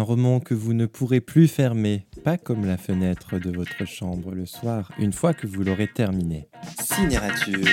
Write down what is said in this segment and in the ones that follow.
un roman que vous ne pourrez plus fermer, pas comme la fenêtre de votre chambre le soir, une fois que vous l'aurez terminé. Cinérature.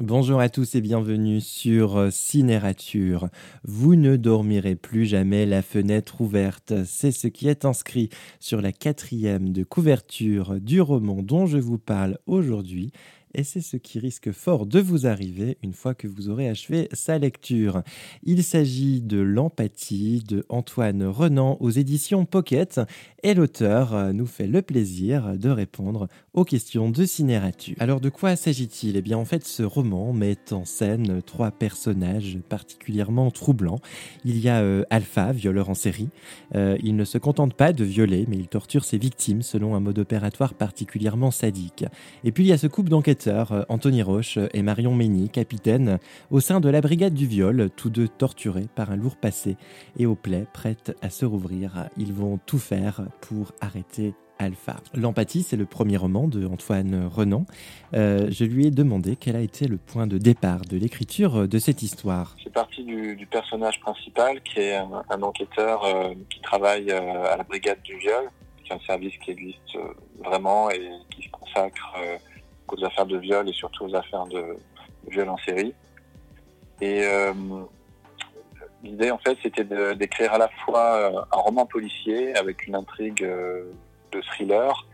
Bonjour à tous et bienvenue sur Cinérature. Vous ne dormirez plus jamais la fenêtre ouverte. C'est ce qui est inscrit sur la quatrième de couverture du roman dont je vous parle aujourd'hui et c'est ce qui risque fort de vous arriver une fois que vous aurez achevé sa lecture. Il s'agit de L'empathie de Antoine Renan aux éditions Pocket et l'auteur nous fait le plaisir de répondre aux questions de cinérature. Alors de quoi s'agit-il? Eh bien en fait ce roman met en scène trois personnages particulièrement troublants. Il y a euh, Alpha, violeur en série. Euh, il ne se contente pas de violer mais il torture ses victimes selon un mode opératoire particulièrement sadique. Et puis il y a ce couple d'enquêteurs euh, Anthony Roche et Marion Mény, capitaine, au sein de la brigade du viol, tous deux torturés par un lourd passé et aux plaies prêtes à se rouvrir. Ils vont tout faire pour arrêter Alpha. L'empathie, c'est le premier roman de Antoine Renan. Euh, je lui ai demandé quel a été le point de départ de l'écriture de cette histoire. C'est parti du, personnage principal qui est un, enquêteur euh, qui travaille à la brigade du viol, qui est un service qui existe vraiment et qui se consacre aux affaires de viol et surtout aux affaires de, viol en série. Et euh, l'idée, en fait, c'était d'écrire à la fois euh, un roman policier avec une intrigue euh, de thriller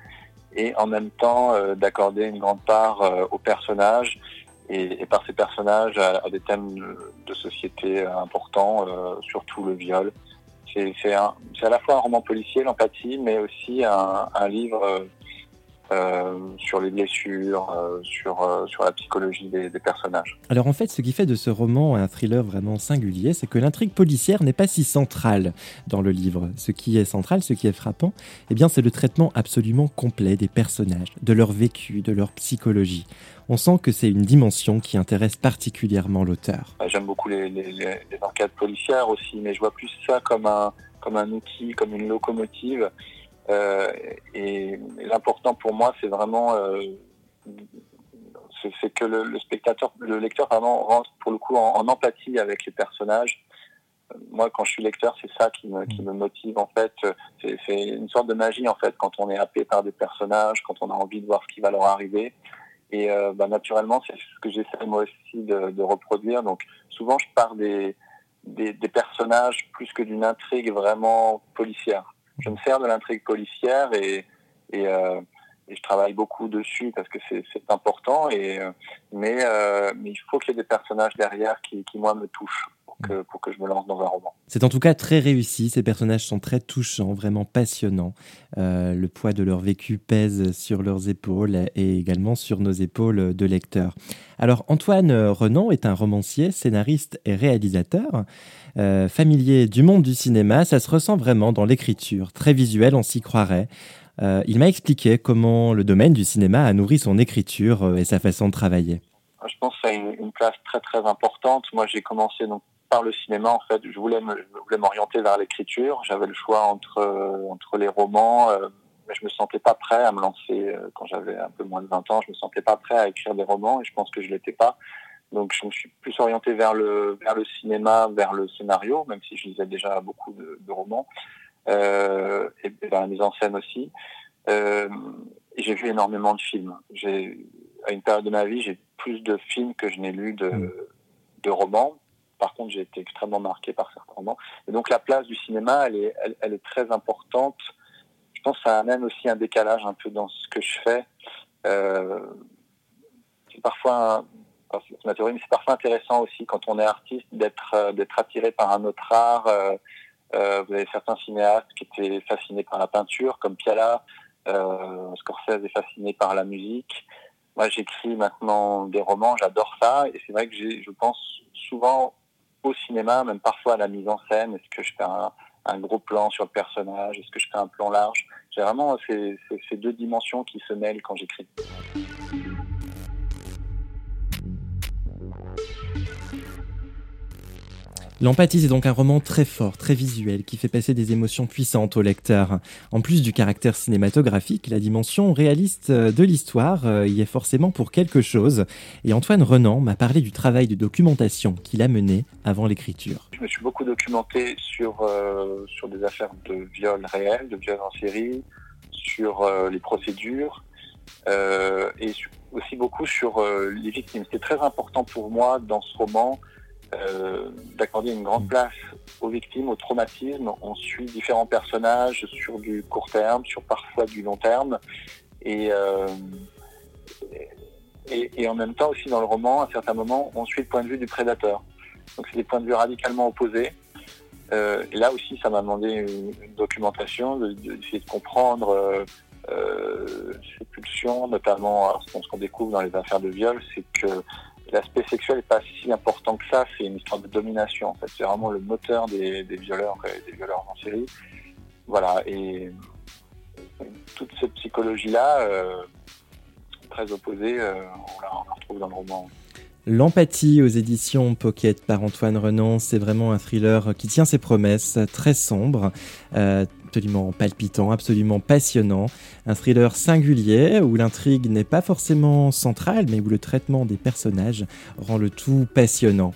et en même temps d'accorder une grande part aux personnages et, par ces personnages à, des thèmes de société importants, surtout le viol. C'est à la fois un roman policier, l'empathie, mais aussi un, un livre euh, sur les blessures, euh, sur, euh, sur la psychologie des, personnages. Alors en fait, ce qui fait de ce roman un thriller vraiment singulier, c'est que l'intrigue policière n'est pas si centrale dans le livre. Ce qui est central, ce qui est frappant, eh bien, c'est le traitement absolument complet des personnages, de leur vécu, de leur psychologie. On sent que c'est une dimension qui intéresse particulièrement l'auteur. Bah, j'aime beaucoup les, les, enquêtes policières aussi, mais je vois plus ça comme un, comme un outil, comme une locomotive et, l'important pour moi, c'est vraiment euh, c'est que le, spectateur, le lecteur vraiment rentre pour le coup en, empathie avec les personnages. Moi, quand je suis lecteur, c'est ça qui me, qui me motive en fait. C'est une sorte de magie en fait quand on est happé par des personnages, quand on a envie de voir ce qui va leur arriver. Et euh, bah, naturellement, c'est ce que j'essaie moi aussi de, de, reproduire. Donc souvent, je pars des, des, des personnages plus que d'une intrigue vraiment policière je me sers de l'intrigue policière et, et, euh, je travaille beaucoup dessus parce que c'est important. Et, euh, mais, euh, mais il faut qu'il y ait des personnages derrière qui, qui moi, me touchent. Pour que, pour que, je me lance dans un roman. C'est en tout cas très réussi, ces personnages sont très touchants, vraiment passionnants. Euh, le poids de leur vécu pèse sur leurs épaules et également sur nos épaules de lecteurs. Alors Antoine Renan est un romancier, scénariste et réalisateur. Euh, familier du monde du cinéma, ça se ressent vraiment dans l'écriture, très visuel, on s'y croirait. Euh, il m'a expliqué comment le domaine du cinéma a nourri son écriture et sa façon de travailler. Je pense que ça a une, place très très importante. Moi, j'ai commencé donc par le cinéma. En fait, je voulais m'orienter vers l'écriture. J'avais le choix entre entre les romans, mais je me sentais pas prêt à me lancer quand j'avais un peu moins de 20 ans. Je me sentais pas prêt à écrire des romans et je pense que je l'étais pas. Donc je me suis plus orienté vers le vers le cinéma, vers le scénario, même si je lisais déjà beaucoup de, romans euh, et vers la mise en scène aussi. Euh, j'ai vu énormément de films. J'ai à une période de ma vie, j'ai plus de films que je n'ai lu de, mm. de romans. Par contre, j'ai été extrêmement marqué par certains romans. Et donc la place du cinéma, elle est, très importante. Je pense que ça amène aussi un décalage un peu dans ce que je fais. Euh, c'est parfois théorie, mais c'est parfois intéressant aussi quand on est artiste d'être euh, attiré par un autre art. Euh, vous avez certains cinéastes qui étaient fascinés par la peinture, comme Piala. Scorsese est fasciné par la musique. Moi, j'écris maintenant des romans, j'adore ça, et c'est vrai que je pense souvent au cinéma, même parfois à la mise en scène. Est-ce que je fais un, gros plan sur le personnage? Est-ce que je fais un plan large? J'ai vraiment ces deux dimensions qui se mêlent quand j'écris. L'empathie, c'est donc un roman très fort, très visuel, qui fait passer des émotions puissantes au lecteur. En plus du caractère cinématographique, la dimension réaliste de l'histoire euh, y est forcément pour quelque chose. Et Antoine Renan m'a parlé du travail de documentation qu'il a mené avant l'écriture. Je me suis beaucoup documenté sur, euh, sur des affaires de viol réels, de viol en série, sur euh, les procédures et aussi beaucoup sur les victimes. C'était très important pour moi dans ce roman euh, d'accorder une grande mm. place aux victimes, au traumatisme. On suit différents personnages sur du court terme, sur parfois du long terme. Et, euh, et, en même temps aussi dans le roman, à certains moments, on suit le point de vue du prédateur. Donc c'est des points de vue radicalement opposés. Euh, et là aussi, ça m'a demandé une, documentation, d'essayer de, comprendre ces pulsions, notamment ce qu'on découvre dans les affaires de viol, c'est que l'aspect sexuel n'est pas si important que ça, c'est une histoire de domination en fait. C'est vraiment le moteur des, violeurs et des violeurs en série. Voilà, et toute cette psychologie-là, euh, très opposée, euh, on, la, retrouve dans le roman. L'empathie aux éditions Pocket par Antoine Renan, c'est vraiment un thriller qui tient ses promesses, très sombre. Euh, absolument palpitant, absolument passionnant. Un thriller singulier où l'intrigue n'est pas forcément centrale, mais où le traitement des personnages rend le tout passionnant.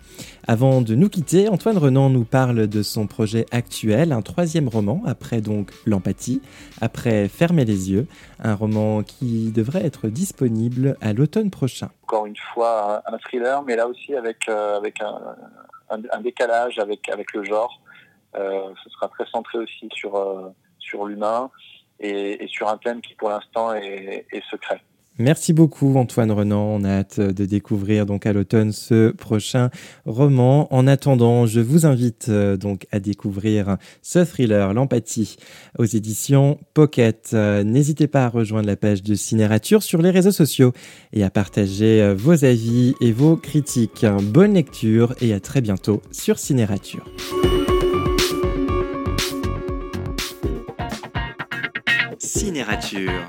Avant de nous quitter, Antoine Renan nous parle de son projet actuel, un troisième roman, après donc L'empathie, après Fermer les yeux, un roman qui devrait être disponible à l'automne prochain. Encore une fois, un thriller, mais là aussi avec, euh, avec un, un, décalage avec, avec le genre. Euh, ce sera très centré aussi sur, euh, sur l'humain et, sur un thème qui pour l'instant est, secret. Merci beaucoup Antoine Renan. On a hâte de découvrir donc à l'automne ce prochain roman. En attendant, je vous invite euh, donc à découvrir ce thriller, L'empathie, aux éditions Pocket. N'hésitez pas à rejoindre la page de Cinérature sur les réseaux sociaux et à partager vos avis et vos critiques. Bonne lecture et à très bientôt sur Cinérature. Générature.